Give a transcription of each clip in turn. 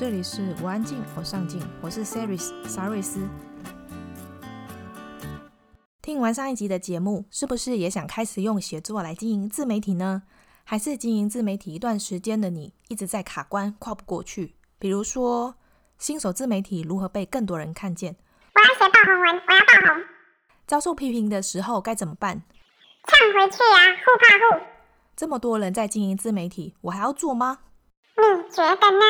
这里是我安静，我上进，我是 Saris 沙瑞斯。听完上一集的节目，是不是也想开始用写作来经营自媒体呢？还是经营自媒体一段时间的你一直在卡关，跨不过去？比如说，新手自媒体如何被更多人看见？我要写爆红文，我要爆红。遭受批评的时候该怎么办？呛回去呀、啊，互怕互。这么多人在经营自媒体，我还要做吗？你觉得呢？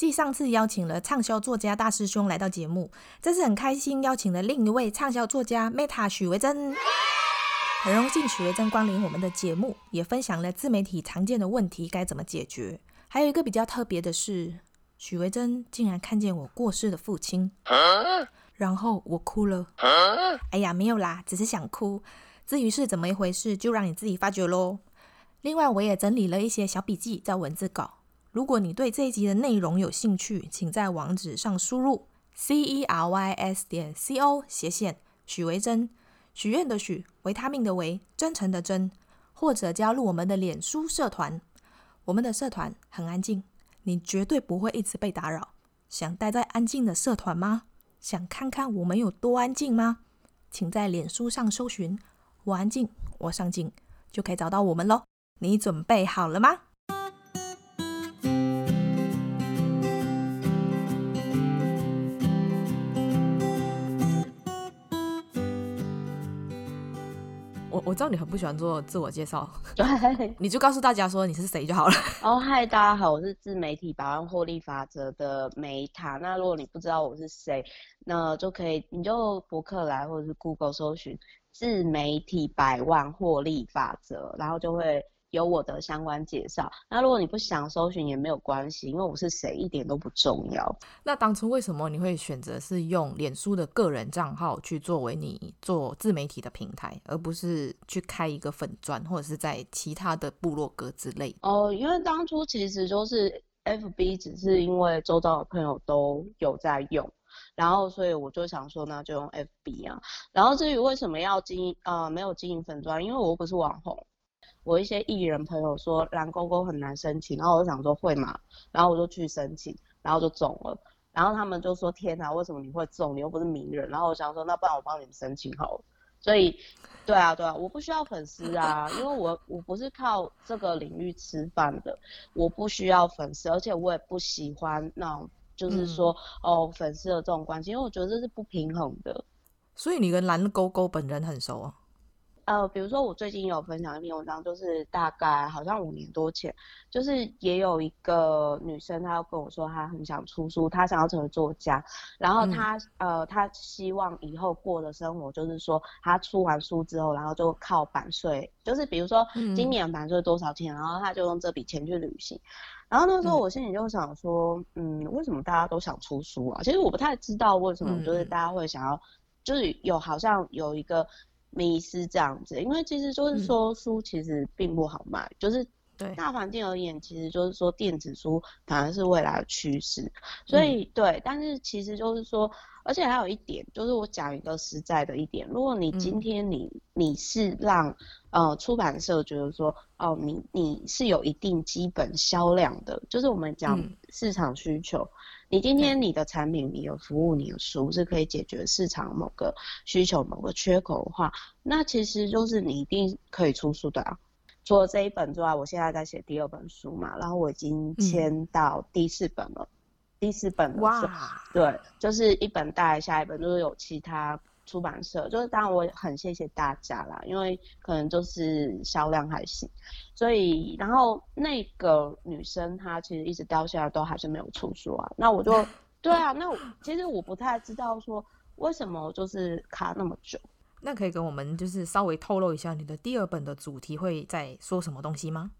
继上次邀请了畅销作家大师兄来到节目，这次很开心邀请了另一位畅销作家 Meta 许维珍。很荣幸许维珍光临我们的节目，也分享了自媒体常见的问题该怎么解决。还有一个比较特别的是，许维珍竟然看见我过世的父亲，然后我哭了。哎呀，没有啦，只是想哭。至于是怎么一回事，就让你自己发觉喽。另外，我也整理了一些小笔记，在文字稿。如果你对这一集的内容有兴趣，请在网址上输入 c e r y s 点 c o 斜线许维珍，许愿的许，维他命的维，真诚的真，或者加入我们的脸书社团。我们的社团很安静，你绝对不会一直被打扰。想待在安静的社团吗？想看看我们有多安静吗？请在脸书上搜寻“我安静，我上进”，就可以找到我们喽。你准备好了吗？我知道你很不喜欢做自我介绍，对，你就告诉大家说你是谁就好了。哦，嗨，大家好，我是自媒体百万获利法则的 Meta。那如果你不知道我是谁，那就可以你就博客来或者是 Google 搜寻自媒体百万获利法则，然后就会。有我的相关介绍。那如果你不想搜寻也没有关系，因为我是谁一点都不重要。那当初为什么你会选择是用脸书的个人账号去作为你做自媒体的平台，而不是去开一个粉钻或者是在其他的部落格之类？哦，因为当初其实就是 FB，只是因为周遭的朋友都有在用，然后所以我就想说，那就用 FB 啊。然后至于为什么要经营，呃，没有经营粉专，因为我又不是网红。我一些艺人朋友说蓝勾勾很难申请，然后我就想说会吗？然后我就去申请，然后就中了。然后他们就说天哪，为什么你会中？你又不是名人。然后我想说那不然我帮你们申请好了。所以，对啊对啊，我不需要粉丝啊，因为我我不是靠这个领域吃饭的，我不需要粉丝，而且我也不喜欢那种就是说、嗯、哦粉丝的这种关系，因为我觉得这是不平衡的。所以你跟蓝勾勾本人很熟啊？呃，比如说我最近有分享一篇文章，就是大概好像五年多前，就是也有一个女生，她要跟我说她很想出书，她想要成为作家，然后她、嗯、呃，她希望以后过的生活就是说，她出完书之后，然后就靠版税，就是比如说今年版税多少钱，嗯、然后她就用这笔钱去旅行。然后那时候我心里就想说，嗯，为什么大家都想出书啊？其实我不太知道为什么，就是大家会想要，嗯、就是有好像有一个。迷失这样子，因为其实就是说书其实并不好卖，嗯、就是对。大环境而言，其实就是说电子书反而是未来的趋势，所以、嗯、对，但是其实就是说，而且还有一点，就是我讲一个实在的一点，如果你今天你、嗯、你是让呃出版社觉得说，哦，你你是有一定基本销量的，就是我们讲市场需求。嗯你今天你的产品、你的服务、你的书是可以解决市场某个需求、某个缺口的话，那其实就是你一定可以出书的啊。除了这一本之外，我现在在写第二本书嘛，然后我已经签到第四本了，嗯、第四本了。哇，对，就是一本带下一本，就是有其他。出版社就是，当然我也很谢谢大家啦，因为可能就是销量还行，所以然后那个女生她其实一直到现在都还是没有出书啊，那我就 对啊，那其实我不太知道说为什么就是卡那么久，那可以跟我们就是稍微透露一下你的第二本的主题会在说什么东西吗？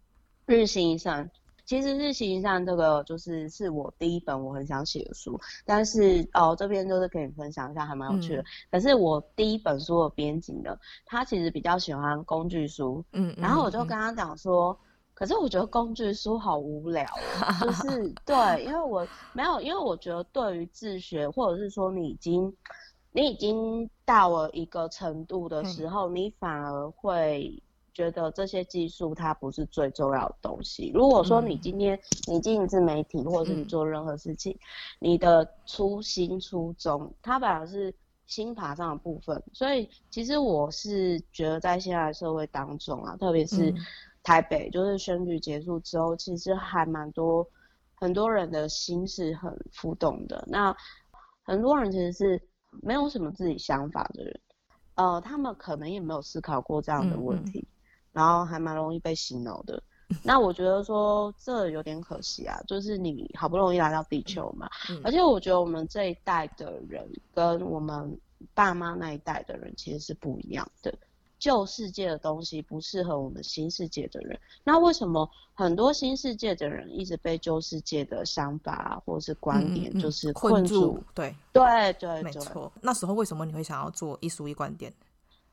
日行一善。其实是形象这个就是是我第一本我很想写的书，但是哦这边就是可以分享一下，还蛮有趣的。嗯、可是我第一本书的编辑的，他其实比较喜欢工具书，嗯，然后我就跟他讲说，嗯、可是我觉得工具书好无聊，就 是对，因为我没有，因为我觉得对于自学或者是说你已经你已经到了一个程度的时候，嗯、你反而会。觉得这些技术它不是最重要的东西。如果说你今天你经营自媒体，或者是你做任何事情，嗯、你的初心初衷，它反而是心法上的部分。所以其实我是觉得在现在社会当中啊，特别是台北，就是选举结束之后，其实还蛮多很多人的心是很浮动的。那很多人其实是没有什么自己想法的人。呃，他们可能也没有思考过这样的问题，嗯嗯、然后还蛮容易被洗脑的。那我觉得说这有点可惜啊，就是你好不容易来到地球嘛，嗯、而且我觉得我们这一代的人跟我们爸妈那一代的人其实是不一样的。旧世界的东西不适合我们新世界的人，那为什么很多新世界的人一直被旧世界的想法或者是观点就是困住？嗯嗯、困住对对对，没错。那时候为什么你会想要做一书一观点？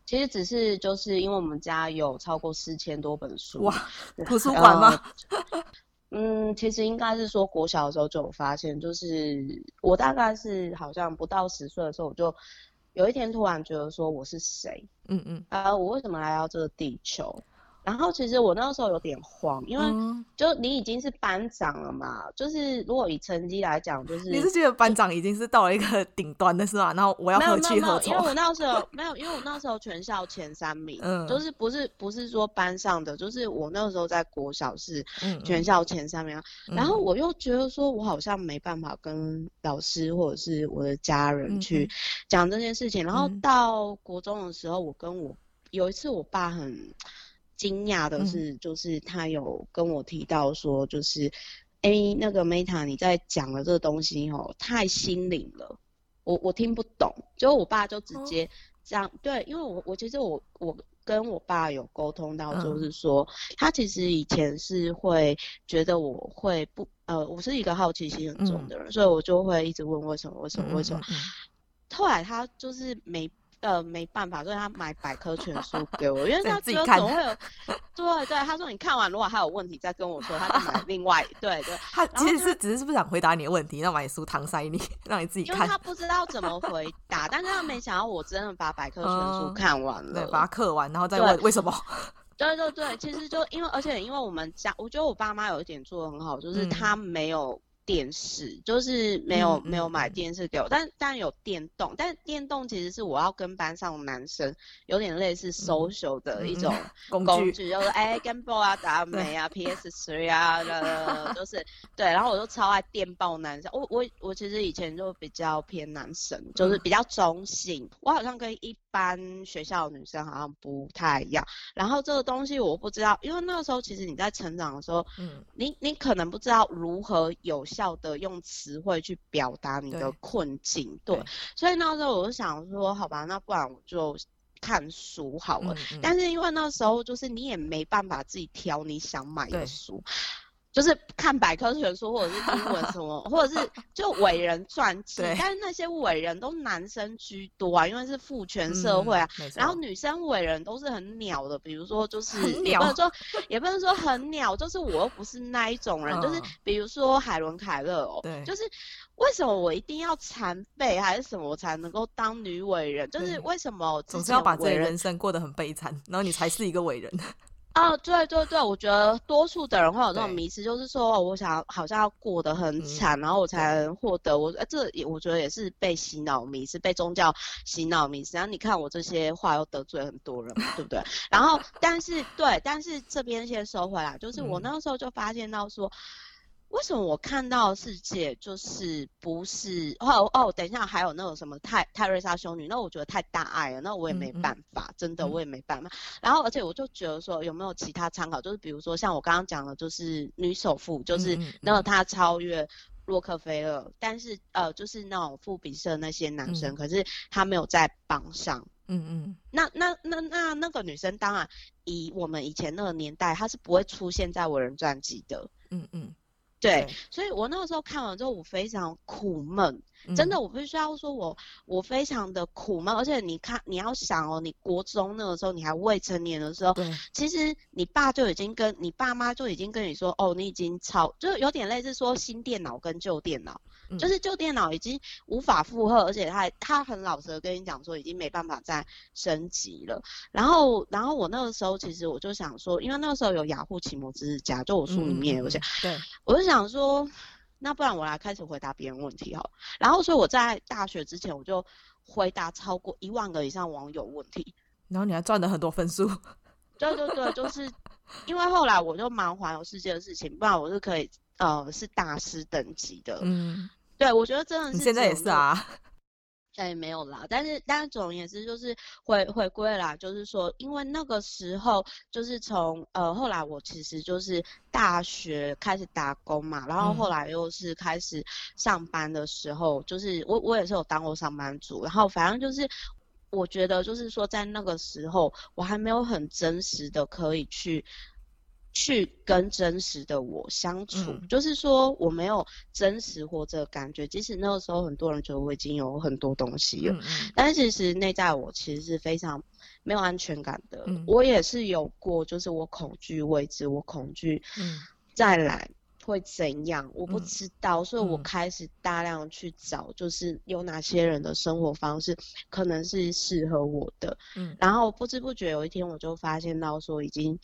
其实只是就是因为我们家有超过四千多本书哇，图书馆吗？嗯，其实应该是说国小的时候就有发现，就是我大概是好像不到十岁的时候我就。有一天突然觉得说我是谁？嗯嗯，啊，我为什么来到这个地球？然后其实我那个时候有点慌，因为就你已经是班长了嘛，嗯、就是如果以成绩来讲，就是你是觉得班长已经是到了一个顶端的是吧？然后我要何去何从？因为我那时候没有，因为我那时候全校前三名，嗯，就是不是不是说班上的，就是我那时候在国小是全校前三名，嗯、然后我又觉得说我好像没办法跟老师或者是我的家人去讲这件事情，嗯、然后到国中的时候，我跟我有一次我爸很。惊讶的是，就是他有跟我提到说，就是，哎、嗯欸，那个 Meta，你在讲的这个东西哦，太心灵了，我我听不懂。就我爸就直接这样，哦、对，因为我我其实我我跟我爸有沟通到，就是说，嗯、他其实以前是会觉得我会不，呃，我是一个好奇心很重的人，嗯、所以我就会一直问为什么为什么为什么。后来他就是没。呃，没办法，所以他买百科全书给我，因为 他觉得总会有，对对，他说你看完如果还有问题再跟我说，他就买另外，对对。他其实是只是不想回答你的问题，让买书搪塞你，让你自己看。因为他不知道怎么回答，但是他没想到我真的把百科全书看完了，对，把它刻完，然后再问为什么。对对对，其实就因为，而且因为我们家，我觉得我爸妈有一点做的很好，就是他没有。电视就是没有、嗯、没有买电视给我，但但有电动，但电动其实是我要跟班上的男生有点类似 social 的一种工具，就是哎 Game Boy 啊、达 美啊、PS Three 啊的，就是对，然后我就超爱电报男生，我我我其实以前就比较偏男生，就是比较中性，嗯、我好像跟一般学校的女生好像不太一样，然后这个东西我不知道，因为那个时候其实你在成长的时候，嗯，你你可能不知道如何有效的用词汇去表达你的困境，对，对，所以那时候我就想说，好吧，那不然我就看书好了。嗯嗯，但是因为那时候就是你也没办法自己挑你想买的书。就是看百科全书，或者是英文什么，或者是就伟人传记，但是那些伟人都男生居多啊，因为是父权社会啊。嗯、然后女生伟人都是很鸟的，比如说就是也不能说也不能说很鸟，就是我又不是那一种人，嗯、就是比如说海伦凯勒哦，对，就是为什么我一定要残废还是什么我才能够当女伟人？就是为什么总是要把自己人生过得很悲惨，然后你才是一个伟人？啊，对对对，我觉得多数的人会有这种迷失，就是说，我想好像要过得很惨，嗯、然后我才能获得我，哎，这也我觉得也是被洗脑迷失，被宗教洗脑迷失。然后你看我这些话又得罪很多人，对不对？然后，但是对，但是这边先收回来，就是我那个时候就发现到说。嗯为什么我看到的世界就是不是哦哦？等一下，还有那种什么泰泰瑞莎修女，那我觉得太大爱了，那我也没办法，嗯嗯真的我也没办法。嗯、然后，而且我就觉得说，有没有其他参考？就是比如说像我刚刚讲的，就是女首富，就是那她超越洛克菲勒，但是呃，就是那种富比社那些男生，嗯、可是他没有在榜上。嗯嗯。那那那那那个女生，当然以我们以前那个年代，她是不会出现在伟人传记的。嗯嗯。对，所以我那个时候看完之后，我非常苦闷，嗯、真的，我必须要说我，我我非常的苦闷。而且你看，你要想哦，你国中那个时候，你还未成年的时候，对，其实你爸就已经跟你爸妈就已经跟你说，哦，你已经超，就有点类似说新电脑跟旧电脑，嗯、就是旧电脑已经无法负荷，而且他他很老实的跟你讲说，已经没办法再升级了。然后，然后我那个时候其实我就想说，因为那个时候有雅虎奇摩知识家，就我书里面有些，嗯、对，我就想说。那不然我来开始回答别人问题哈，然后所以我在大学之前我就回答超过一万个以上网友问题，然后你还赚了很多分数。对对对，就是因为后来我就忙环游世界的事情，不然我是可以呃是大师等级的。嗯，对，我觉得真的是。你现在也是啊。哎，没有啦，但是但是总而言之就是回回归啦，就是说，因为那个时候就是从呃后来我其实就是大学开始打工嘛，然后后来又是开始上班的时候，嗯、就是我我也是有当过上班族，然后反正就是我觉得就是说在那个时候我还没有很真实的可以去。去跟真实的我相处，嗯、就是说我没有真实活着的感觉。即使那个时候很多人觉得我已经有很多东西了，嗯嗯，但是其实内在我其实是非常没有安全感的。嗯、我也是有过，就是我恐惧未知，我恐惧再来会怎样，嗯、我不知道，所以我开始大量去找，就是有哪些人的生活方式可能是适合我的。嗯，然后不知不觉有一天我就发现到说已经。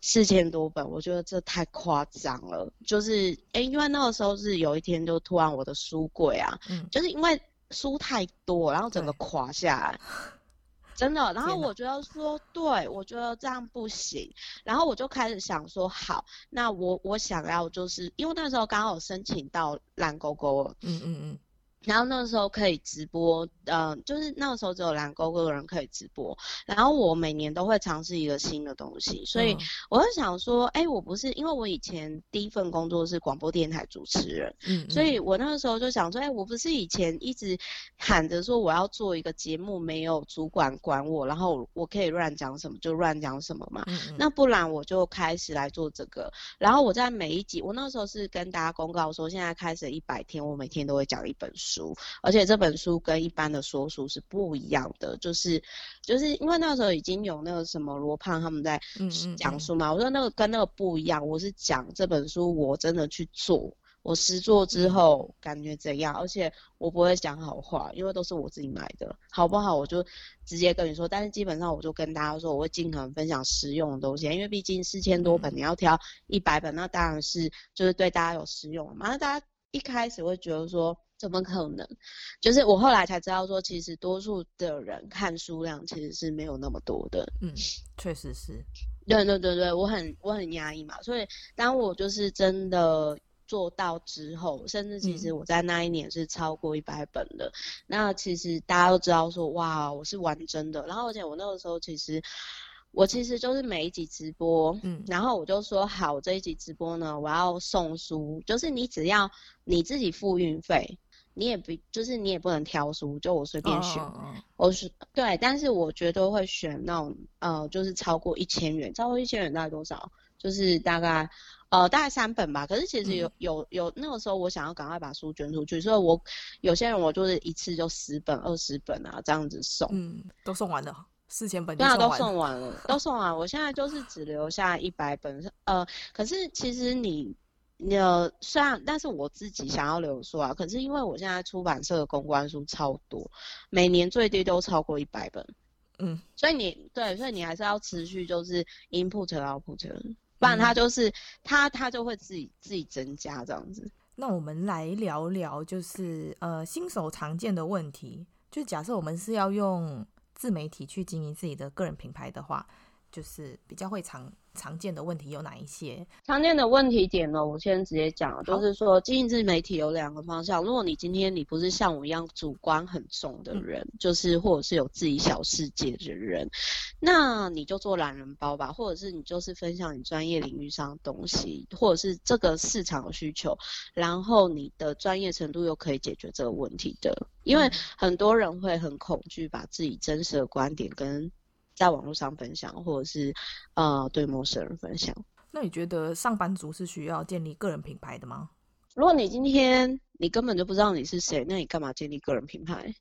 四千多本，我觉得这太夸张了。就是，哎、欸，因为那个时候是有一天，就突然我的书柜啊，嗯，就是因为书太多，然后整个垮下来，真的。然后我觉得说，对，我觉得这样不行。然后我就开始想说，好，那我我想要就是因为那时候刚好申请到蓝勾勾了，嗯嗯嗯。然后那个时候可以直播，嗯、呃，就是那个时候只有蓝勾勾的人可以直播。然后我每年都会尝试一个新的东西，所以我就想说，哎，我不是因为我以前第一份工作是广播电台主持人，嗯，嗯，所以我那个时候就想说，哎，我不是以前一直喊着说我要做一个节目，没有主管管我，然后我可以乱讲什么就乱讲什么嘛。嗯嗯，那不然我就开始来做这个。然后我在每一集，我那时候是跟大家公告说，现在开始一百天，我每天都会讲一本书。书，而且这本书跟一般的说书是不一样的，就是就是因为那时候已经有那个什么罗胖他们在讲书嘛，嗯嗯嗯，我说那个跟那个不一样，我是讲这本书我真的去做，我实做之后感觉怎样，而且我不会讲好话，因为都是我自己买的，好不好我就直接跟你说，但是基本上我就跟大家说，我会尽可能分享实用的东西，因为毕竟四千多本，你要挑一百本，那当然是就是对大家有实用嘛，那大家一开始会觉得说。怎么可能？就是我后来才知道说，其实多数的人看书量其实是没有那么多的。嗯，确实是。对对对对，我很我很压抑嘛，所以当我就是真的做到之后，甚至其实我在那一年是超过一百本的。嗯、那其实大家都知道说，哇，我是玩真的。然后而且我那个时候其实。我其实就是每一集直播，嗯，然后我就说好，这一集直播呢，我要送书，就是你只要你自己付运费，你也不就是你也不能挑书，就我随便选，我是对，但是我绝对会选那种呃，就是超过一千元，超过一千元大概多少？就是大概呃大概三本吧。可是其实有、嗯、有有那个时候我想要赶快把书捐出去，所以我有些人我就是一次就十本、二十本啊这样子送，嗯，都送完了。四千本，对啊，都送完了，都 送完。我现在就是只留下一百本，呃，可是其实，你呃，虽然，但是我自己想要留书啊，可是因为我现在出版社的公关书超多，每年最低都超过一百本，嗯，所以你对，所以你还是要持续就是 input output，不然它就是它它就会自己自己增加这样子。那我们来聊聊，就是呃，新手常见的问题，就假设我们是要用。自媒体去经营自己的个人品牌的话，就是比较会常常见的问题有哪一些？常见的问题点呢？我先直接讲，就是说经营自媒体有两个方向。如果你今天你不是像我一样主观很重的人，嗯、就是或者是有自己小世界的人，那你就做懒人包吧，或者是你就是分享你专业领域上的东西，或者是这个市场的需求，然后你的专业程度又可以解决这个问题的。因为很多人会很恐惧把自己真实的观点跟在网络上分享，或者是呃对陌生人分享。那你觉得上班族是需要建立个人品牌的吗？如果你今天你根本就不知道你是谁，那你干嘛建立个人品牌？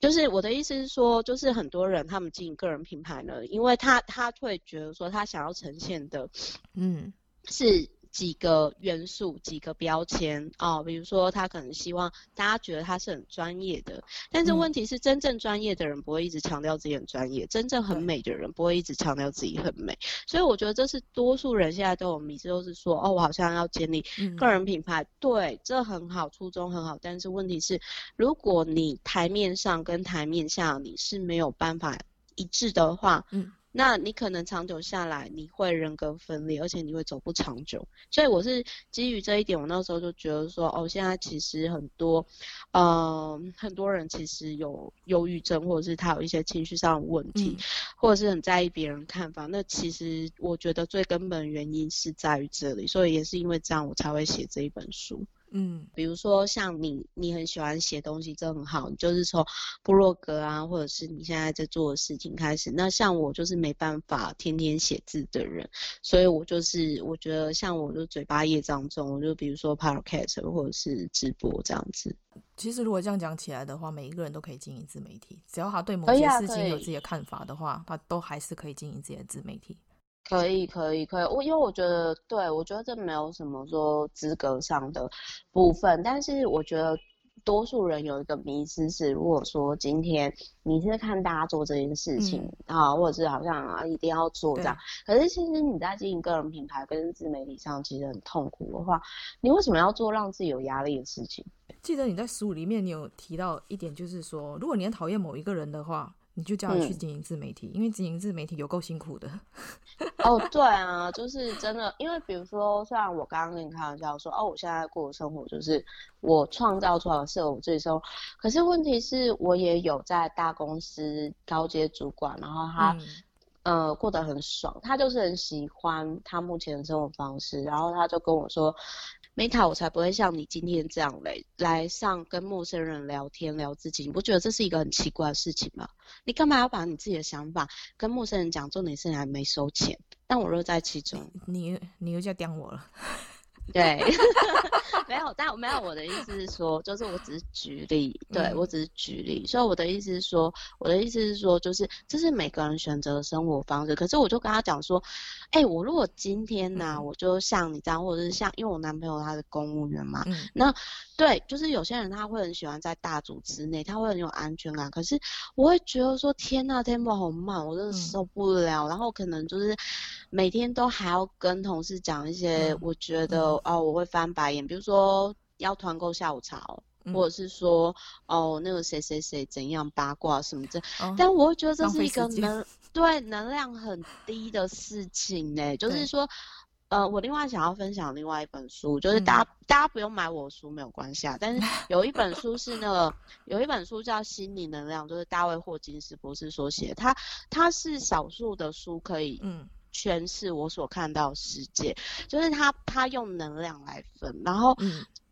就是我的意思是说，就是很多人他们经营个人品牌呢，因为他他会觉得说他想要呈现的，嗯，是。几个元素，几个标签哦，比如说他可能希望大家觉得他是很专业的，但是问题是，真正专业的人不会一直强调自己很专业，真正很美的人不会一直强调自己很美，所以我觉得这是多数人现在都有迷思，都是说哦，我好像要建立个人品牌，对，这很好，初衷很好，但是问题是，如果你台面上跟台面下你是没有办法一致的话，嗯。那你可能长久下来，你会人格分裂，而且你会走不长久。所以我是基于这一点，我那时候就觉得说，哦，现在其实很多，嗯、呃，很多人其实有忧郁症，或者是他有一些情绪上的问题，嗯、或者是很在意别人看法。那其实我觉得最根本原因是在于这里，所以也是因为这样，我才会写这一本书。嗯，比如说像你，你很喜欢写东西，这很好。你就是从部落格啊，或者是你现在在做的事情开始。那像我就是没办法天天写字的人，所以我就是我觉得像我就嘴巴业障重，我就比如说 podcast 或者是直播这样子。其实如果这样讲起来的话，每一个人都可以经营自媒体，只要他对某些事情有自己的看法的话，他都还是可以经营自己的自媒体。可以，可以，可以。我因为我觉得，对，我觉得这没有什么说资格上的部分，但是我觉得多数人有一个迷思是，如果说今天你是看大家做这件事情啊，嗯、或者是好像啊一定要做这样，可是其实你在经营个人品牌跟自媒体上其实很痛苦的话，你为什么要做让自己有压力的事情？记得你在书里面你有提到一点，就是说，如果你很讨厌某一个人的话。你就叫他去经营自媒体，嗯、因为经营自媒体有够辛苦的。哦，对啊，就是真的，因为比如说，虽然我刚刚跟你开玩笑说，哦，我现在过的生活就是我创造出来的适合我自己生活，可是问题是，我也有在大公司高阶主管，然后他、嗯、呃过得很爽，他就是很喜欢他目前的生活方式，然后他就跟我说。Meta，我才不会像你今天这样来来上跟陌生人聊天聊自己，你不觉得这是一个很奇怪的事情吗？你干嘛要把你自己的想法跟陌生人讲？重点是你还没收钱，但我乐在其中。你你又在刁我了。对，没有，但没有。我的意思是说，就是我只是举例，对、嗯、我只是举例。所以我的意思是说，我的意思是说，就是这是每个人选择的生活方式。可是我就跟他讲说，哎、欸，我如果今天呢、啊，嗯、我就像你这样，或者是像，因为我男朋友他是公务员嘛，嗯、那对，就是有些人他会很喜欢在大组织内，他会很有安全感。可是我会觉得说，天呐，tempo 好慢，我真的受不了。嗯、然后可能就是每天都还要跟同事讲一些，我觉得。嗯哦，我会翻白眼，比如说要团购下午茶哦，嗯、或者是说哦那个谁谁谁怎样八卦什么这，哦、但我会觉得这是一个能对能量很低的事情呢。就是说，呃，我另外想要分享另外一本书，就是大家、嗯、大家不用买我书没有关系啊，但是 有一本书是那个有一本书叫《心理能量》，就是大卫霍金斯博士所写，他他是少数的书可以嗯。诠释我所看到的世界，就是他他用能量来分，然后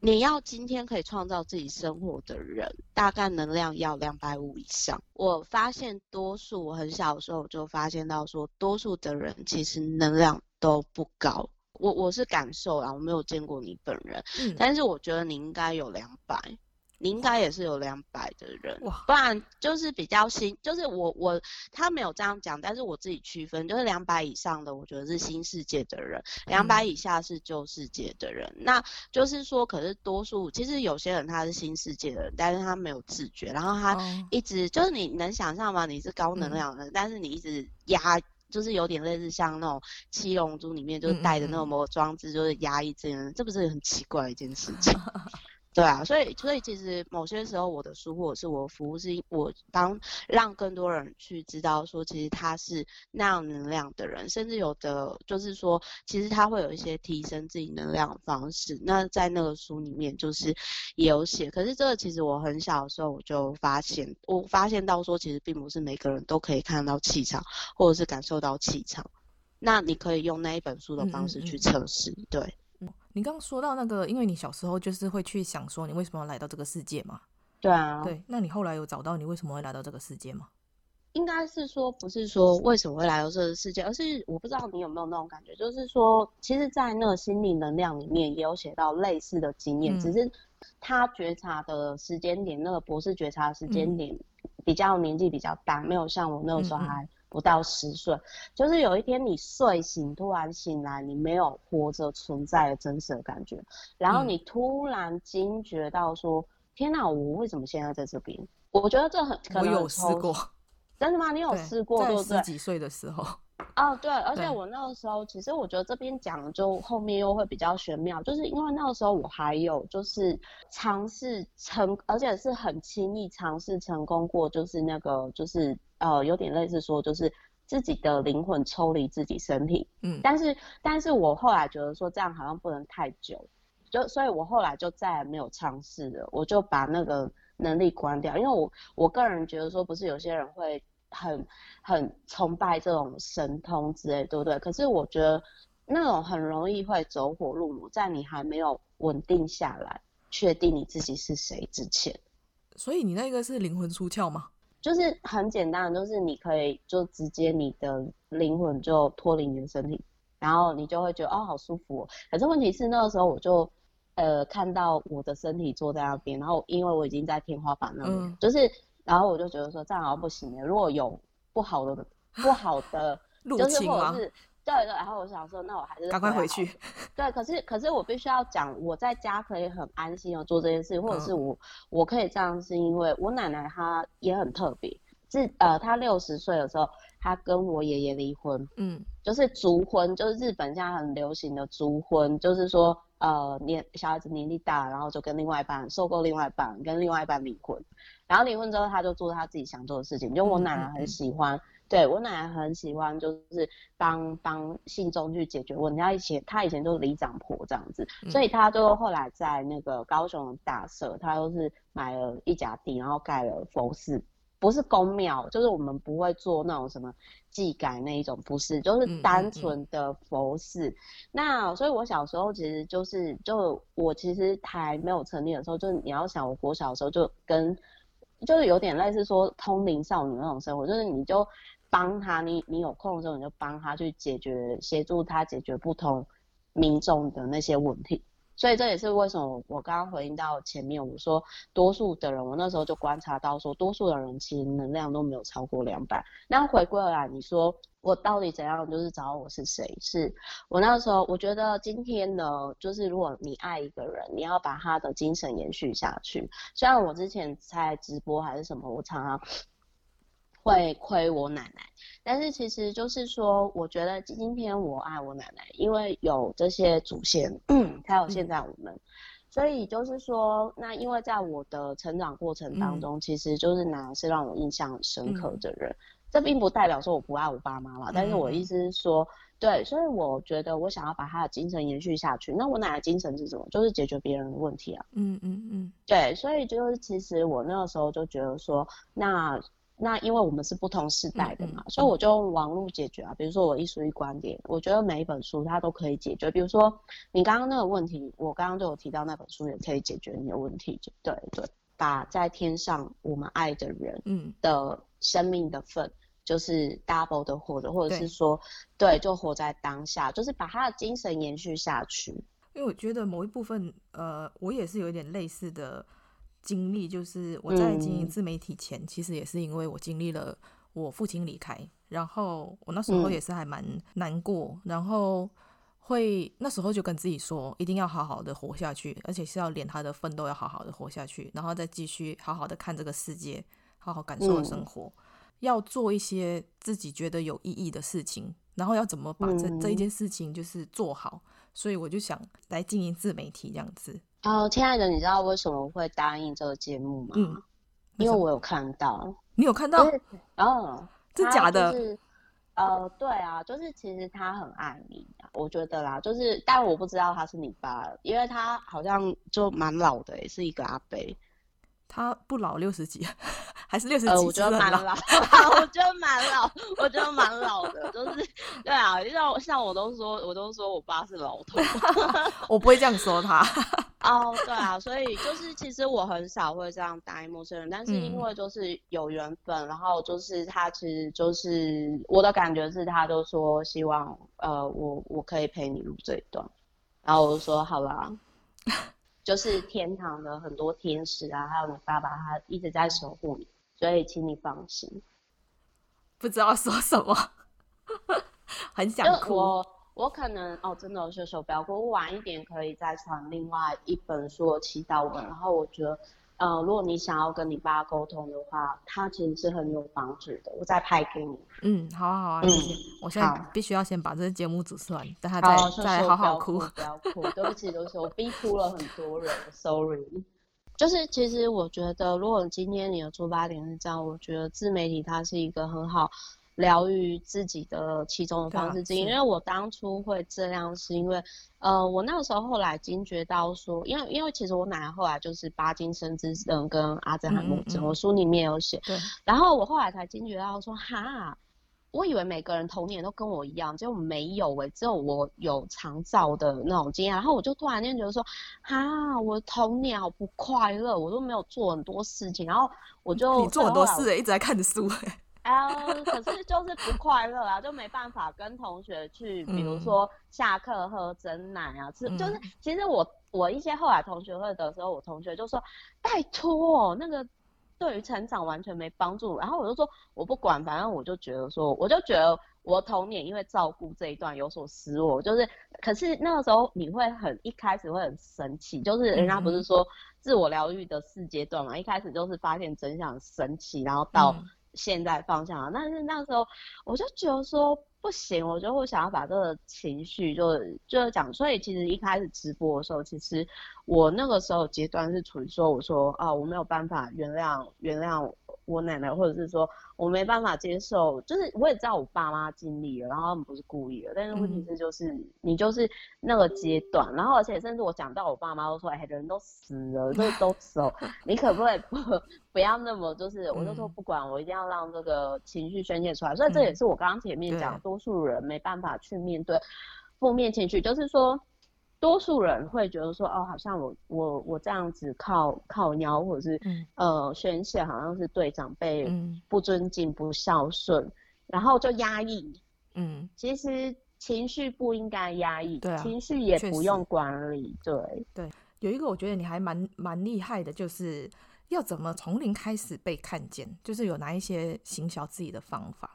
你要今天可以创造自己生活的人，大概能量要两百五以上。我发现多数我很小的时候我就发现到说，多数的人其实能量都不高。我我是感受啊，我没有见过你本人，嗯，但是我觉得你应该有两百。你应该也是有两百的人，不然就是比较新，就是我我他没有这样讲，但是我自己区分，就是两百以上的，我觉得是新世界的人，两百、嗯、以下是旧世界的人。那就是说，可是多数其实有些人他是新世界的人，但是他没有自觉，然后他一直、哦、就是你能想象吗？你是高能量的，嗯、但是你一直压，就是有点类似像那种七龙珠里面就是带着那种魔装置，就是压抑这样，嗯、这不是很奇怪的一件事情？对啊，所以所以其实某些时候我的书或者是我的服务，是我当让更多人去知道说，其实他是那样能量的人，甚至有的就是说，其实他会有一些提升自己能量的方式。那在那个书里面就是也有写，可是这个其实我很小的时候我就发现，我发现到说，其实并不是每个人都可以看到气场，或者是感受到气场。那你可以用那一本书的方式去测试，嗯嗯嗯对。你刚刚说到那个，因为你小时候就是会去想说，你为什么要来到这个世界嘛？对啊。对，那你后来有找到你为什么会来到这个世界吗？应该是说，不是说为什么会来到这个世界，而是我不知道你有没有那种感觉，就是说，其实，在那个心灵能量里面也有写到类似的经验，嗯、只是他觉察的时间点，那个博士觉察的时间点比较年纪比较大，没有像我那个时候还不到十岁。就是有一天你睡醒，突然醒来，你没有活着存在的真实的感觉，然后你突然惊觉到说：“嗯、天哪，我为什么现在在这边？”我觉得这很可能我有试过。真的吗？你有试过对不对？十几岁的时候。哦，对，而且我那个时候，其实我觉得这边讲就后面又会比较玄妙，就是因为那个时候我还有就是尝试成，而且是很轻易尝试成功过，就是那个就是呃有点类似说就是自己的灵魂抽离自己身体，嗯，但是但是我后来觉得说这样好像不能太久，就所以我后来就再也没有尝试了，我就把那个。能力关掉，因为我我个人觉得说，不是有些人会很很崇拜这种神通之类，对不对？可是我觉得那种很容易会走火入魔，在你还没有稳定下来，确定你自己是谁之前。所以你那个是灵魂出窍吗？就是很简单的，就是你可以就直接你的灵魂就脱离你的身体，然后你就会觉得哦，好舒服哦。可是问题是那个时候我就。呃，看到我的身体坐在那边，然后因为我已经在天花板那边，嗯、就是，然后我就觉得说这样好像不行，如果有不好的不好的，就是或者是对对，然后我想说，那我还是赶快回去。对，可是可是我必须要讲，我在家可以很安心的做这件事，或者是我、嗯、我可以这样，是因为我奶奶她也很特别，是呃，她六十岁的时候，她跟我爷爷离婚，嗯，就是族婚，就是日本现在很流行的族婚，就是说。呃，年小孩子年纪大，然后就跟另外一半受够另外一半，跟另外一半离婚，然后离婚之后她就做她自己想做的事情。就我奶奶很喜欢，嗯嗯、对我奶奶很喜欢，就是帮帮信众去解决问题。她以前她以前就是里长婆这样子，嗯、所以她就后来在那个高雄的大社，她都是买了一甲地，然后盖了佛寺。不是宫庙，就是我们不会做那种什么祭改那一种，不是，就是单纯的佛寺。嗯嗯嗯，那所以，我小时候其实就是，就我其实还没有成立的时候，就是你要想，我国小的时候就跟，就是有点类似说通灵少女那种生活，就是你就帮他，你你有空的时候你就帮他去解决，协助他解决不同民众的那些问题。所以这也是为什么我刚刚回应到前面我说，多数的人，我那时候就观察到说，多数的人其实能量都没有超过两百。那回归来，你说我到底怎样就是找我是谁？是我那时候我觉得今天呢，就是如果你爱一个人，你要把他的精神延续下去。虽然我之前在直播还是什么，我常常。会亏我奶奶，但是其实就是说，我觉得今天我爱我奶奶，因为有这些祖先，才有现在我们。嗯、所以就是说，那因为在我的成长过程当中，嗯、其实就是奶奶是让我印象很深刻的人。嗯、这并不代表说我不爱我爸妈了，嗯、但是我意思是说，对，所以我觉得我想要把他的精神延续下去。那我奶奶精神是什么？就是解决别人的问题啊。嗯嗯嗯，对，所以就是其实我那个时候就觉得说，那。那因为我们是不同时代的嘛，所以我就用网络解决啊。比如说我一书一观点，我觉得每一本书它都可以解决。比如说你刚刚那个问题，我刚刚就有提到那本书也可以解决你的问题。对对，把在天上我们爱的人的生命的份，就是 double 的活着，或者是说对，对，就活在当下，就是把他的精神延续下去。因为我觉得某一部分，呃，我也是有点类似的。经历就是我在经营自媒体前，嗯、其实也是因为我经历了我父亲离开，然后我那时候也是还蛮难过，嗯、然后会那时候就跟自己说，一定要好好的活下去，而且是要连他的奋斗要好好的活下去，然后再继续好好的看这个世界，好好感受生活，嗯、要做一些自己觉得有意义的事情，然后要怎么把这、嗯、这一件事情就是做好，所以我就想来经营自媒体这样子。哦，亲爱的，你知道为什么会答应这个节目吗？嗯，因为我有看到。你有看到？哦，这假的？呃，对啊，就是其实他很爱你，我觉得啦，就是，但我不知道他是你爸，因为他好像就蛮老的，也是一个阿伯。他不老，六十几。还是六十几，我觉得蛮老 我觉得蛮老，我觉得蛮老的，就是对啊，像像我都说，我都说我爸是老头，我不会这样说他。哦，对啊，所以就是其实我很少会这样答应陌生人，但是因为就是有缘分，嗯、然后就是他其实就是我的感觉是，他就说希望呃我我可以陪你录这一段，然后我就说好啦，就是天堂的很多天使啊，还有你爸爸他一直在守护你，所以请你放心。不知道说什么，很想哭。我可能哦，真的有些手表，我晚一点可以再传另外一本书的祈祷文。然后我觉得，呃，如果你想要跟你爸沟通的话，他其实是很有帮助的。我再拍给你。嗯，好啊，好啊。嗯，我现在必须要先把这个节目煮完，等他再再好好哭。不要哭，对不起，对不起，我逼哭了很多人，sorry。就是其实我觉得，如果今天你的出发点是这样，我觉得自媒体它是一个很好。疗愈自己的其中的方式之一，因为我当初会这样，是因为，呃，我那个时候后来惊觉到说，因为因为其实我奶奶后来就是巴金森之症跟阿兹海默症，我书里面有写，对，然后我后来才惊觉到说，哈，我以为每个人童年都跟我一样，结果没有诶、欸，只有我有长照的那种经验，然后我就突然间觉得说，哈，我童年好不快乐，我都没有做很多事情，然后我就你做很多事一直在看着书。哎呦，可是就是不快乐啊，就没办法跟同学去，比如说下课喝珍奶啊，吃、嗯、就是其实我我一些后来同学会的时候，我同学就说拜托，那个对于成长完全没帮助。然后我就说我不管，反正我就觉得说，我就觉得我童年因为照顾这一段有所失落，就是可是那个时候你会很一开始会很生气，就是人家不是说自我疗愈的四阶段嘛，一开始就是发现真相生气，然后到。嗯现在方向啊，但是那时候我就觉得说不行，我就会想要把这个情绪就就讲，所以其实一开始直播的时候，其实我那个时候阶段是处于说，我说啊，我没有办法原谅原谅。我奶奶，或者是说我没办法接受，就是我也知道我爸妈尽力了，然后他们不是故意的，但是问题是就是、嗯、你就是那个阶段，然后而且甚至我讲到我爸妈都说，哎，人都死了，都 都走，你可不可以不不要那么就是，我就说不管，我一定要让这个情绪宣泄出来，所以这也是我刚刚前面讲，多数人没办法去面对负面情绪，就是说。多数人会觉得说，哦，好像我我我这样子靠靠腰，或者是、嗯、呃宣泄，好像是对长辈不尊敬、不孝顺、嗯，然后就压抑。嗯，其实情绪不应该压抑，对啊，情绪也不用管理。对对，有一个我觉得你还蛮蛮厉害的，就是要怎么从零开始被看见，就是有哪一些行销自己的方法。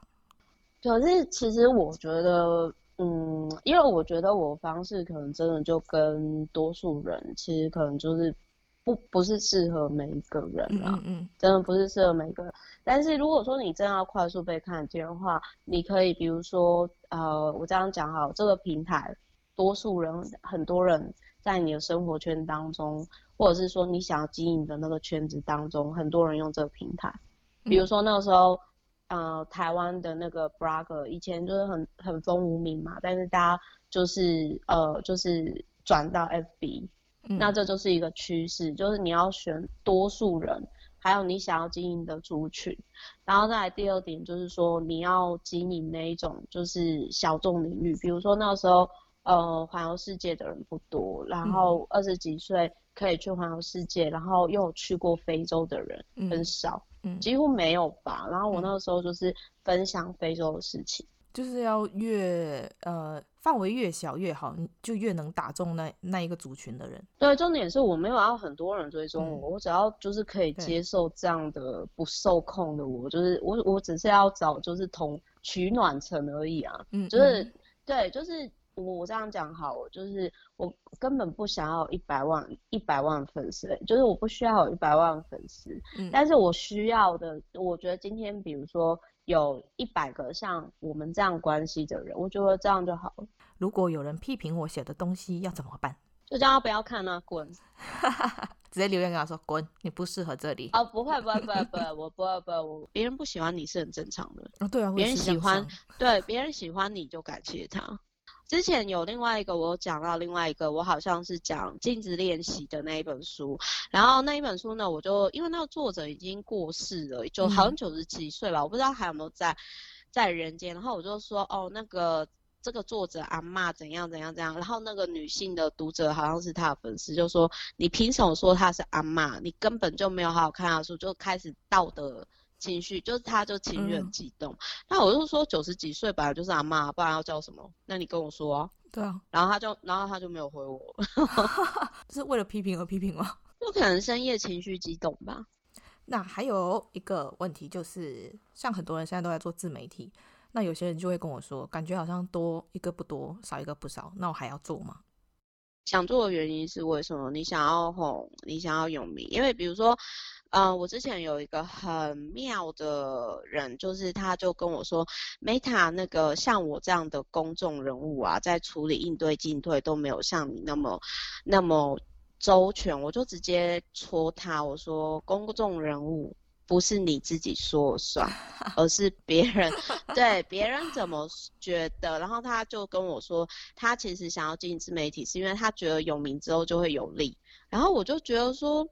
可是其实我觉得。嗯，因为我觉得我方式可能真的就跟多数人，其实可能就是不不是适合每一个人啊，嗯，嗯，真的不是适合每一个人。但是如果说你真要快速被看见的话，你可以比如说，呃，我这样讲好，这个平台，多数人很多人在你的生活圈当中，或者是说你想要经营的那个圈子当中，很多人用这个平台，比如说那个时候。呃，台湾的那个 blogger 以前就是很很风无名嘛，但是大家就是呃就是转到 FB，嗯，那这就是一个趋势，就是你要选多数人，还有你想要经营的族群，然后再来第二点就是说你要经营那一种就是小众领域，比如说那时候呃环游世界的人不多，然后二十几岁可以去环游世界，然后又有去过非洲的人很少。嗯嗯，几乎没有吧。然后我那个时候就是分享非洲的事情，就是要越呃范围越小越好，就越能打中那那一个族群的人。对，重点是我没有要很多人追踪我，嗯，我只要就是可以接受这样的不受控的我，就是我我只是要找就是同取暖层而已啊。嗯，就是，嗯，对，就是。我我这样讲好，就是我根本不想要一百万一百万粉丝，就是我不需要有一百万粉丝，嗯，但是我需要的，我觉得今天比如说有一百个像我们这样关系的人，我觉得这样就好了。如果有人批评我写的东西，要怎么办？就叫他不要看啊，滚！直接留言跟他说滚，你不适合这里。哦，不会不会不会不会，我不会不会，我别人不喜欢你是很正常的。哦，对啊，别人喜欢，对别人喜欢你就感谢他。之前有另外一个，我有讲到另外一个，我好像是讲镜子练习的那一本书，然后那一本书呢，我就因为那个作者已经过世了，就好像九十几岁吧，我不知道还有没有在在人间，然后我就说，哦，那个这个作者阿嬷怎样怎样怎样，然后那个女性的读者好像是他的粉丝，就说你凭什么说她是阿嬷？你根本就没有好好看他的书，就开始道德情绪，就是他就情绪很激动。嗯、那我就说九十几岁本来就是阿妈，不然要叫什么？那你跟我说啊。对啊。然后他就，然后他就没有回我。是为了批评而批评吗？就可能深夜情绪激动吧。那还有一个问题就是，像很多人现在都在做自媒体，那有些人就会跟我说，感觉好像多一个不多，少一个不少，那我还要做吗？想做的原因是为什么？你想要红，你想要有名，因为比如说，嗯、呃，我之前有一个很妙的人，就是他就跟我说，Meta 那个像我这样的公众人物啊，在处理应对进退都没有像你那么那么。周全，我就直接戳他，我说公众人物不是你自己说了算，而是别人对别人怎么觉得。然后他就跟我说，他其实想要经营自媒体，是因为他觉得有名之后就会有利。然后我就觉得说，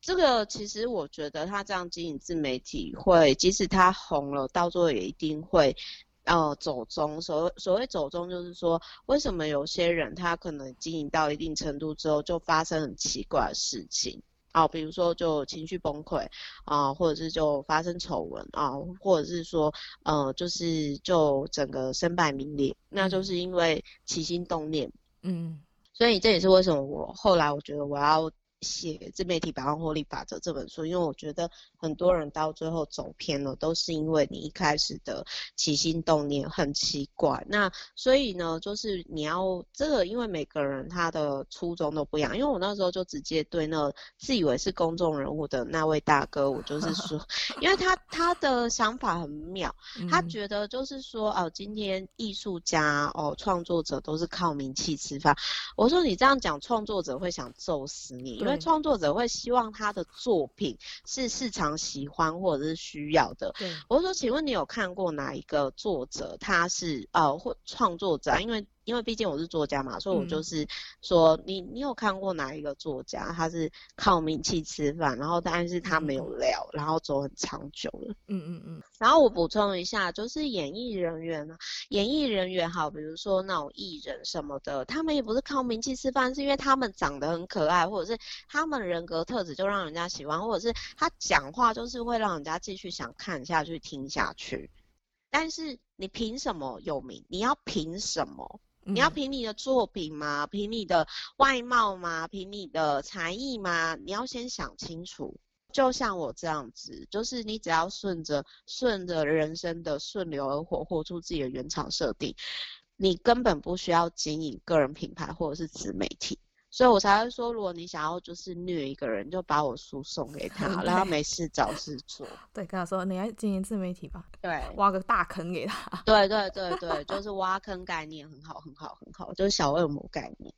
这个其实我觉得他这样经营自媒体会，即使他红了，到最后也一定会。呃，走中，所谓所谓走中，就是说，为什么有些人他可能经营到一定程度之后，就发生很奇怪的事情啊，比如说就情绪崩溃啊，或者是就发生丑闻啊，或者是说，呃，就是就整个身败名裂，那就是因为起心动念，嗯，所以这也是为什么我后来我觉得我要。写自媒体百万获利法则这本书，因为我觉得很多人到最后走偏了，都是因为你一开始的起心动念很奇怪。那所以呢，就是你要这个，因为每个人他的初衷都不一样。因为我那时候就直接对那自以为是公众人物的那位大哥，我就是说，因为他他的想法很妙，他觉得就是说，哦，今天艺术家哦，创作者都是靠名气吃饭。我说你这样讲，创作者会想揍死你，因为。创作者会希望他的作品是市场喜欢或者是需要的。对，我说，请问你有看过哪一个作者他是呃或创作者？因为因为毕竟我是作家嘛，所以我就是说，你你有看过哪一个作家，他是靠名气吃饭，然后但是他没有料，然后走很长久了。嗯嗯嗯。然后我补充一下，就是演艺人员呢，演艺人员好，比如说那种艺人什么的，他们也不是靠名气吃饭，是因为他们长得很可爱，或者是他们人格特质就让人家喜欢，或者是他讲话就是会让人家继续想看下去、听下去。但是你凭什么有名？你要凭什么？你要凭你的作品吗？凭你的外貌吗？凭你的才艺吗？你要先想清楚。就像我这样子，就是你只要顺着顺着人生的顺流而活，活出自己的原厂设定，你根本不需要经营个人品牌或者是自媒体。所以我才会说，如果你想要就是虐一个人，就把我书送给他，然后没事找事做。对，跟他说你要经营自媒体吧。对，挖个大坑给他。对对对对，就是挖坑概念很好很好很好，就是小恶魔概念。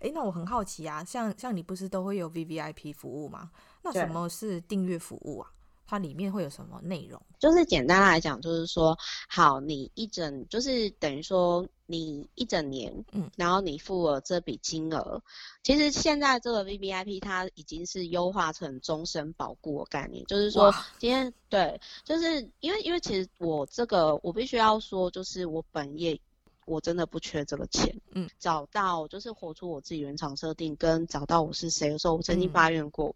哎，那我很好奇啊，像像你不是都会有 VVIP 服务吗？那什么是订阅服务啊？它里面会有什么内容？就是简单来讲，就是说，好，你一整就是等于说你一整年，嗯，然后你付了这笔金额，其实现在这个 VVIP 它已经是优化成终身保固的概念，就是说今天对，就是因为因为其实我这个我必须要说，就是我本业我真的不缺这个钱，嗯，找到就是活出我自己原厂设定，跟找到我是谁的时候，我曾经发愿过。嗯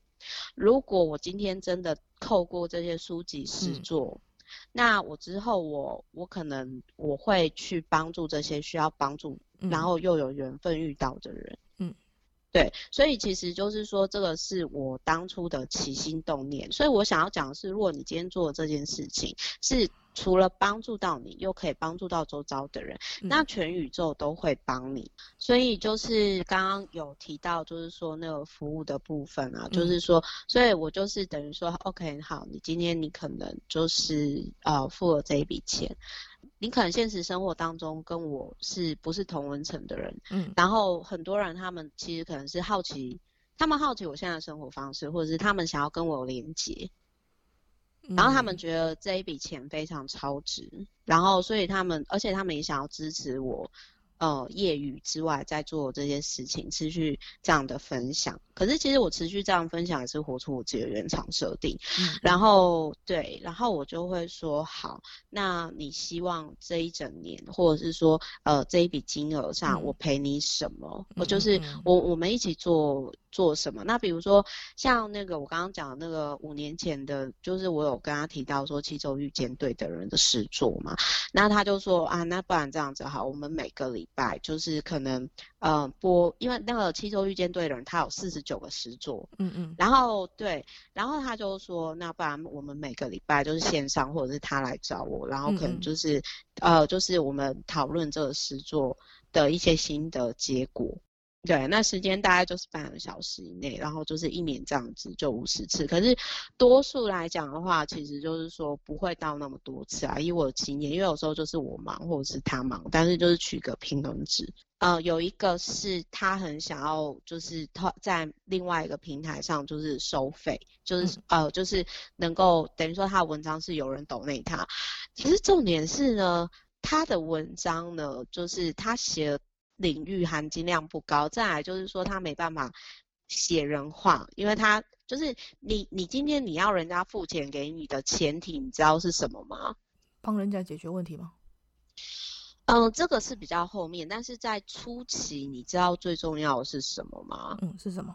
如果我今天真的透过这些书籍试做，嗯，那我之后我我可能我会去帮助这些需要帮助，嗯，然后又有缘分遇到的人。嗯，对，所以其实就是说，这个是我当初的起心动念。所以我想要讲的是，如果你今天做的这件事情是。除了帮助到你，又可以帮助到周遭的人，嗯，那全宇宙都会帮你。所以就是刚刚有提到，就是说那个服务的部分啊，嗯，就是说，所以我就是等于说，OK，好，你今天你可能就是呃付了这一笔钱，你可能现实生活当中跟我是不是同文层的人，嗯，然后很多人他们其实可能是好奇，他们好奇我现在的生活方式，或者是他们想要跟我有连接。然后他们觉得这一笔钱非常超值，然后所以他们，而且他们也想要支持我，呃业余之外在做这些事情，持续这样的分享。可是其实我持续这样分享也是活出我自己的原厂设定。嗯、然后对，然后我就会说好，那你希望这一整年，或者是说呃这一笔金额上，我赔你什么？我、嗯、就是我我们一起做做什么？那比如说像那个我刚刚讲的那个五年前的，就是我有跟他提到说七周遇见对的人的诗作嘛，那他就说啊，那不然这样子好，我们每个礼拜就是可能呃播，因为那个七周遇见对的人他有四十九个诗作，嗯嗯，然后对，然后他就说，那不然我们每个礼拜就是线上或者是他来找我，然后可能就是嗯嗯呃就是我们讨论这个诗作的一些新的结果。对，那时间大概就是半个小时以内，然后就是一年这样子就五十次。可是多数来讲的话，其实就是说不会到那么多次啊。以我的经验，因为有时候就是我忙或者是他忙，但是就是取个平衡值。呃，有一个是他很想要，就是他在另外一个平台上就是收费，就是、嗯、呃就是能够等于说他的文章是有人抖内他。其实重点是呢，他的文章呢，就是他写。领域含金量不高，再来就是说他没办法写人话，因为他就是你，你今天你要人家付钱给你的前提，你知道是什么吗？帮人家解决问题吗？嗯，这个是比较后面，但是在初期，你知道最重要的是什么吗？嗯，是什么？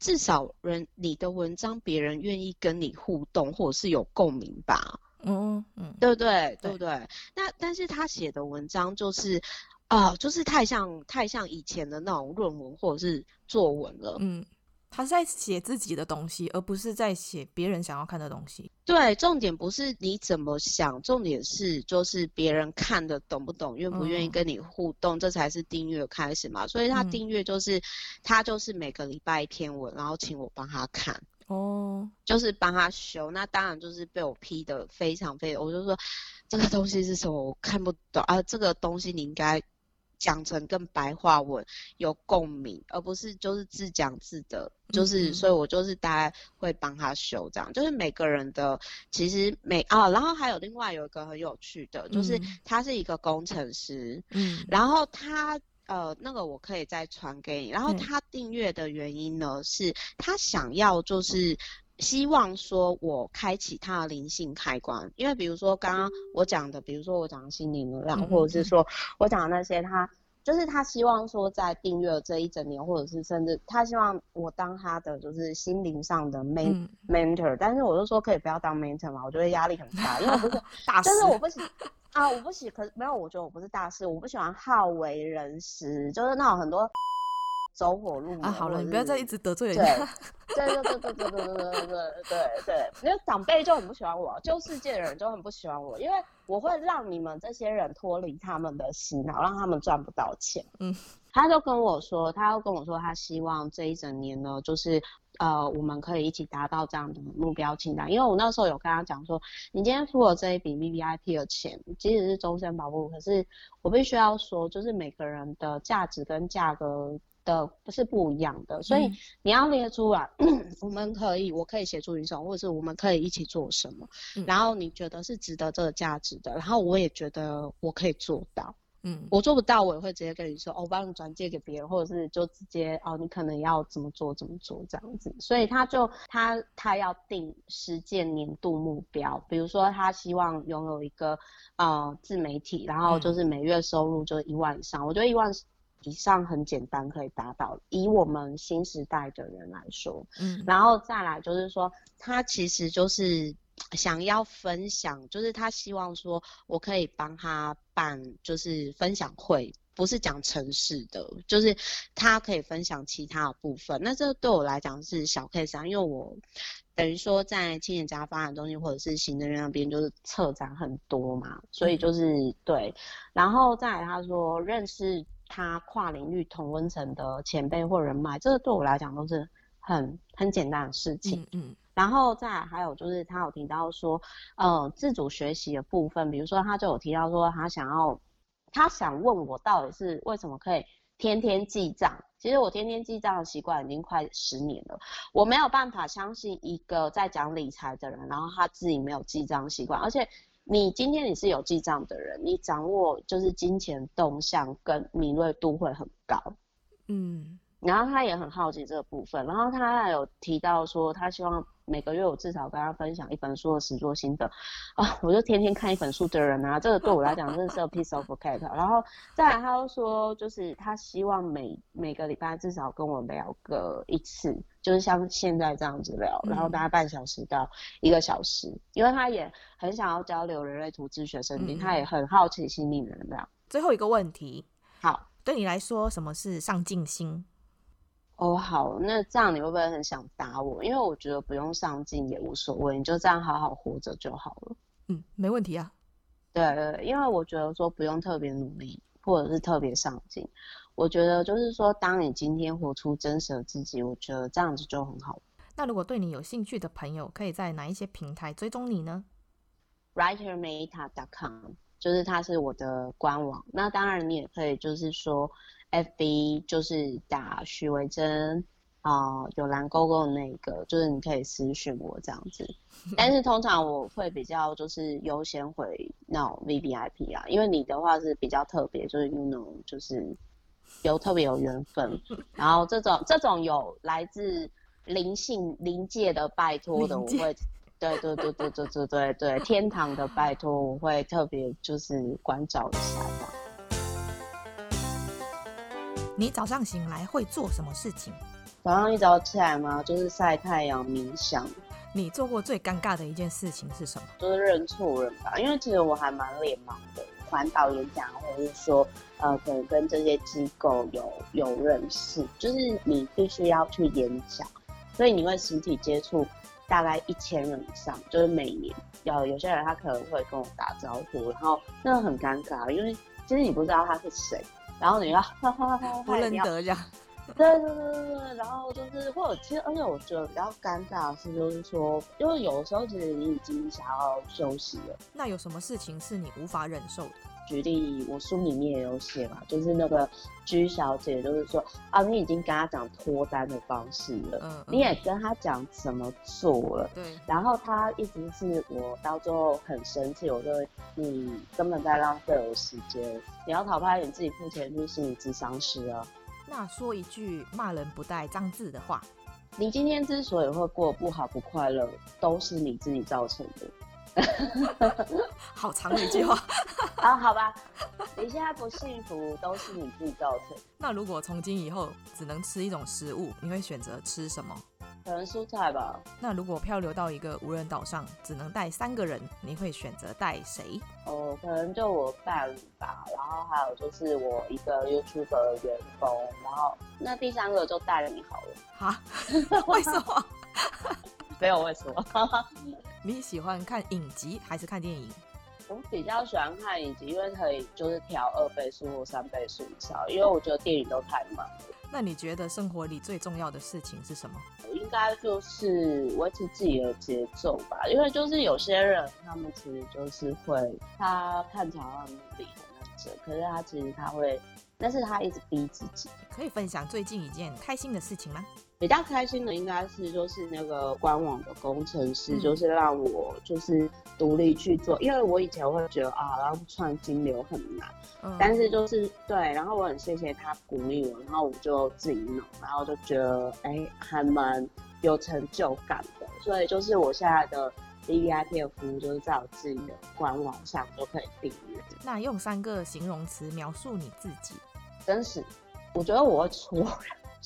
至少人你的文章，别人愿意跟你互动，或者是有共鸣吧？嗯嗯，对不对？对不对？对。那但是他写的文章就是。啊、呃，就是太像太像以前的那种论文或者是作文了。嗯，他是在写自己的东西，而不是在写别人想要看的东西。对，重点不是你怎么想，重点是就是别人看的懂不懂，愿不愿意跟你互动，嗯、这才是订阅开始嘛。所以他订阅就是、嗯、他就是每个礼拜一篇文，然后请我帮他看。哦，就是帮他修。那当然就是被我批的非常非常，我就说这个东西是什么，我看不懂啊。这个东西你应该。讲成跟白话文有共鸣，而不是就是自讲自得，就是、嗯、所以我就是大概会帮他修这样，就是每个人的其实每啊，然后还有另外有一个很有趣的，就是他是一个工程师，嗯，然后他呃那个我可以再传给你，然后他订阅的原因呢、嗯、是他想要就是。希望说，我开启他的灵性开关，因为比如说刚刚我讲的，比如说我讲的心灵能量，或者是说我讲的那些，他就是他希望说，在订阅这一整年，或者是甚至他希望我当他的就是心灵上的 men mentor，但是我就说可以不要当 mentor 嘛，我觉得压力很大，因为不是 大师，但是我不喜啊，我不喜，可是没有，我觉得我不是大师，我不喜欢好为人师，就是那种很多。走火入魔啊！好了，你不要再一直得罪人家。对对对对对对对对对对对对，因为长辈就很不喜欢我，旧世界的人就很不喜欢我，因为我会让你们这些人脱离他们的洗脑，让他们赚不到钱。嗯，他就跟我说，他又跟我说，他希望这一整年呢，就是呃，我们可以一起达到这样的目标清单。因为我那时候有跟他讲说，你今天付了这一笔 VVIP 的钱，即使是终身保护，可是我必须要说，就是每个人的价值跟价格。的不是不一样的，所以你要列出来，嗯、我们可以，我可以协助你什么，或者是我们可以一起做什么，嗯、然后你觉得是值得这个价值的，然后我也觉得我可以做到，嗯，我做不到，我也会直接跟你说，哦，我帮你转借给别人，或者是就直接哦，你可能要怎么做怎么做这样子，所以他就他他要定实践年度目标，比如说他希望拥有一个呃自媒体，然后就是每月收入就一万以上，嗯、我觉得一万。以上很简单可以达到，以我们新时代的人来说，嗯，然后再来就是说，他其实就是想要分享，就是他希望说我可以帮他办，就是分享会，不是讲城市的，就是他可以分享其他的部分。那这对我来讲是小 case 啊，因为我等于说在青年家发展中心或者是行政院那边就是策展很多嘛，所以就是、嗯、对，然后再来他说认识。他跨领域同温层的前辈或人脉，这个对我来讲都是很很简单的事情。嗯，嗯，然后再来还有就是他有提到说，呃，自主学习的部分，比如说他就有提到说，他想要，他想问我到底是为什么可以天天记账。其实我天天记账的习惯已经快十年了，我没有办法相信一个在讲理财的人，然后他自己没有记账习惯，而且。你今天你是有记账的人，你掌握就是金钱动向跟敏锐度会很高。嗯，然后他也很好奇这个部分，然后他还有提到说，他希望每个月我至少跟他分享一本书的实作心得啊，我就天天看一本书的人啊，这个对我来讲真的是 a piece of cake。然后再来，他又说，就是他希望每每个礼拜至少跟我聊个一次，就是像现在这样子聊，然后大概半小时到一个小时，嗯、因为他也很想要交流人类图自学生命，嗯、他也很好奇心理能量。最后一个问题，好。对你来说，什么是上进心？哦，好，那这样你会不会很想打我？因为我觉得不用上进也无所谓，你就这样好好活着就好了。嗯，没问题啊。对对，因为我觉得说不用特别努力，或者是特别上进。我觉得就是说，当你今天活出真实的自己，我觉得这样子就很好。那如果对你有兴趣的朋友，可以在哪一些平台追踪你呢？writermeta.com。就是它是我的官网，那当然你也可以就是说，FB 就是打徐维真啊、呃，有蓝勾勾的那个，就是你可以私讯我这样子。但是通常我会比较就是优先回那种 VVIP 啊，因为你的话是比较特别，就是 you know 就是有特别有缘分，然后这种这种有来自灵性灵界的拜托的，我会。对对对对对对对对，天堂的拜托，我会特别就是关照一下的。你早上醒来会做什么事情？早上一早起来嘛，就是晒太阳、冥想。你做过最尴尬的一件事情是什么？就是认错人吧，因为其实我还蛮脸盲的，环岛演讲或者是说呃，可能跟这些机构有有认识，就是你必须要去演讲，所以你会实体接触。大概一千人以上，就是每年有有些人他可能会跟我打招呼，然后那个很尴尬，因为其实你不知道他是谁，然后你要哈哈哈不认得这样，对对对对对，然后就是或者其实而且我觉得比较尴尬的是，就是说，因为有的时候其实你已经想要休息了，那有什么事情是你无法忍受的？举例，我书里面也有写嘛，就是那个居小姐，就是说啊，你已经跟她讲脱单的方式了，嗯，你也跟她讲怎么做了，对，然后她一直是我到最后很生气，我就你根本在浪费我时间，你要讨拍，你自己付钱去心理咨商师啊。那说一句骂人不带脏字的话，你今天之所以会过不好不快乐，都是你自己造成的。好长的一句话 啊，好吧，你现在不幸福都是你自己造成。那如果从今以后只能吃一种食物，你会选择吃什么？可能蔬菜吧。那如果漂流到一个无人岛上，只能带三个人，你会选择带谁？哦，可能就我伴侣吧，然后还有就是我一个 YouTube 的员工，然后那第三个就带了你好了。哈？为什么？没有为什么。你喜欢看影集还是看电影？我比较喜欢看影集，因为可以就是调二倍速或三倍速以上，因为我觉得电影都太慢了。那你觉得生活里最重要的事情是什么？应该就是维持自己的节奏吧，因为就是有些人他们其实就是会，他看起来很努力很认真，可是他其实他会，但是他一直逼自己。可以分享最近一件开心的事情吗？比较开心的应该是就是那个官网的工程师，就是让我就是独立去做，嗯、因为我以前会觉得啊，然后创金流很难，嗯、但是就是对，然后我很谢谢他鼓励我，然后我就自己弄，然后就觉得哎、欸，还蛮有成就感的，所以就是我现在的 VVIP 的服务就是在我自己的官网上都可以订阅。那用三个形容词描述你自己，真实，我觉得我会戳人。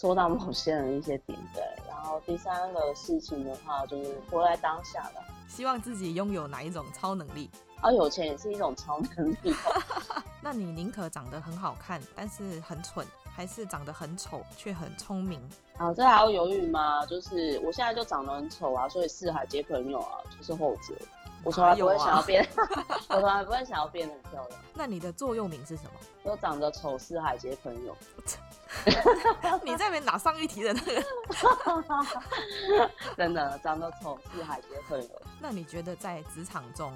说到某些人一些点对，然后第三个事情的话就是活在当下的，希望自己拥有哪一种超能力？啊，有钱也是一种超能力。那你宁可长得很好看，但是很蠢，还是长得很丑却很聪明？啊，这还要犹豫吗？就是我现在就长得很丑啊，所以四海皆朋友啊，就是后者。我从来不会想要变，啊、我从来不会想要变得很漂亮。那你的座右铭是什么？我长得丑，四海皆朋友。你在那边哪上一题的那个？真的长得丑，四海皆朋友。那你觉得在职场中，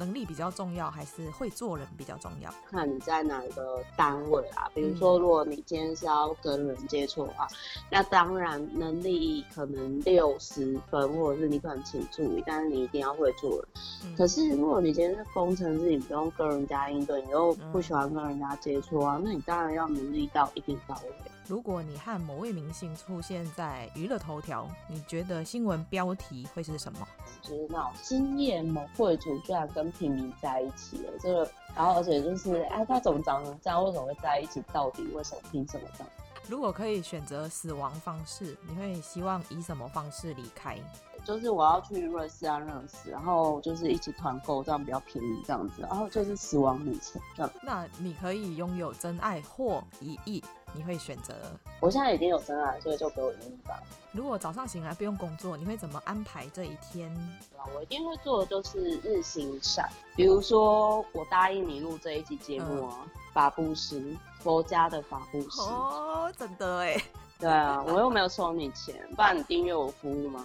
能力比较重要，还是会做人比较重要？看你在哪一个单位啊？比如说，如果你今天是要跟人接触的话，嗯、那当然能力可能六十分，或者是你可能请助理，但是你一定要会做人。嗯、可是如果你今天是工程师，你不用跟人家应对，你又不喜欢跟人家接触啊，嗯、那你当然要能力到一定到位。如果你和某位明星出现在娱乐头条，你觉得新闻标题会是什么？就是那种今夜某贵族居然跟平民在一起了，这个，然后而且就是，哎，他怎么长成这样？为什么会在一起？到底为什么？凭什么这样？如果可以选择死亡方式，你会希望以什么方式离开？就是我要去瑞士啊，认识，然后就是一起团购，这样比较便宜，这样子，然后就是死亡旅程这样。那你可以拥有真爱或一亿。你会选择？我现在已经有真爱，所以就给我一亿吧。如果早上醒来不用工作，你会怎么安排这一天？我一定会做的就是日行善，比如说我答应你录这一集节目啊，嗯、法布施，佛家的法布施。哦，真的哎。对啊，我又没有收你钱，不然你订阅我服务吗？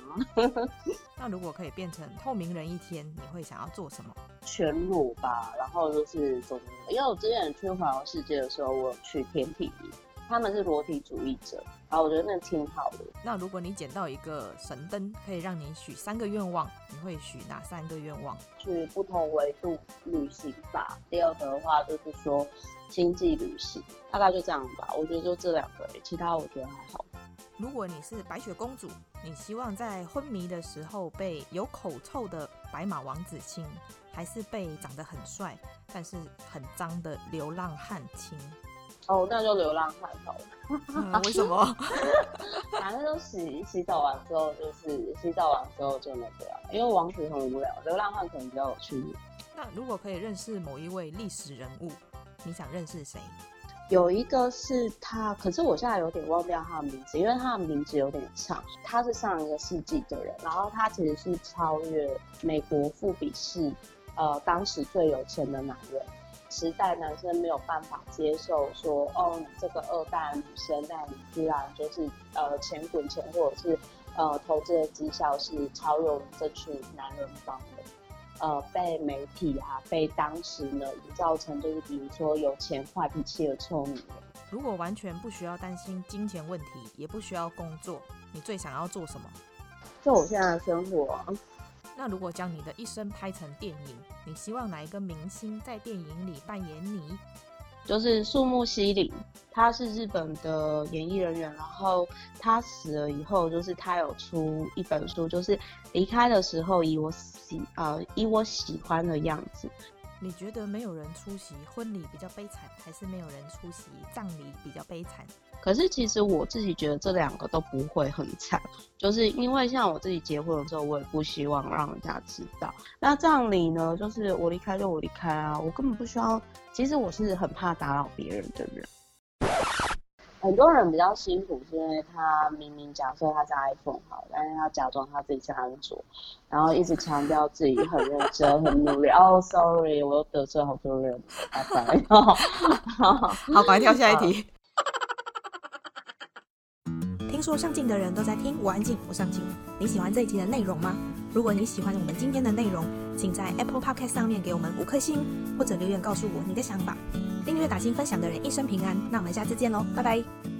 那如果可以变成透明人一天，你会想要做什么？全裸吧，然后就是走，因为我之前去环游世界的时候，我有去天体营。他们是裸体主义者，然后我觉得那挺好的。那如果你捡到一个神灯，可以让你许三个愿望，你会许哪三个愿望？去不同维度旅行吧。第二个的话就是说经济旅行，大概就这样吧。我觉得就这两个，其他我觉得还好。如果你是白雪公主，你希望在昏迷的时候被有口臭的白马王子亲，还是被长得很帅但是很脏的流浪汉亲？哦，那就流浪汉好了。嗯，为什么？反正就洗洗澡完之后，就是洗澡完之后就那个了。因为王子很无聊，流浪汉可能比较有趣。那如果可以认识某一位历史人物，你想认识谁？有一个是他，可是我现在有点忘掉他的名字，因为他的名字有点长。他是上一个世纪的人，然后他其实是超越美国富比士，呃，当时最有钱的男人。时代男生没有办法接受说，哦，你这个二代女生，那你居然就是呃钱滚钱，或者是呃投资的绩效是超越这群男人帮的，呃被媒体啊，被当时呢营造成就是比如说有钱坏脾气的臭女人。如果完全不需要担心金钱问题，也不需要工作，你最想要做什么？就我现在的生活。那如果将你的一生拍成电影，你希望哪一个明星在电影里扮演你？就是树木希林，他是日本的演艺人员，然后他死了以后，就是他有出一本书，就是离开的时候以我喜呃以我喜欢的样子。你觉得没有人出席婚礼比较悲惨，还是没有人出席葬礼比较悲惨？可是其实我自己觉得这两个都不会很惨，就是因为像我自己结婚的时候，我也不希望让人家知道。那葬礼呢，就是我离开就我离开啊，我根本不需要。其实我是很怕打扰别人的人。很多人比较辛苦，是因为他明明假设他是 iPhone 好，但是他假装他自己是安卓，然后一直强调自己很认真、很努力。哦、oh,，sorry，我又得罪好多人，拜拜。好，好，快跳下一题。听说上镜的人都在听我安静，我上镜。你喜欢这一集的内容吗？如果你喜欢我们今天的内容，请在 Apple Podcast 上面给我们五颗星，或者留言告诉我你的想法。订阅、打新、分享的人一生平安。那我们下次见喽，拜拜。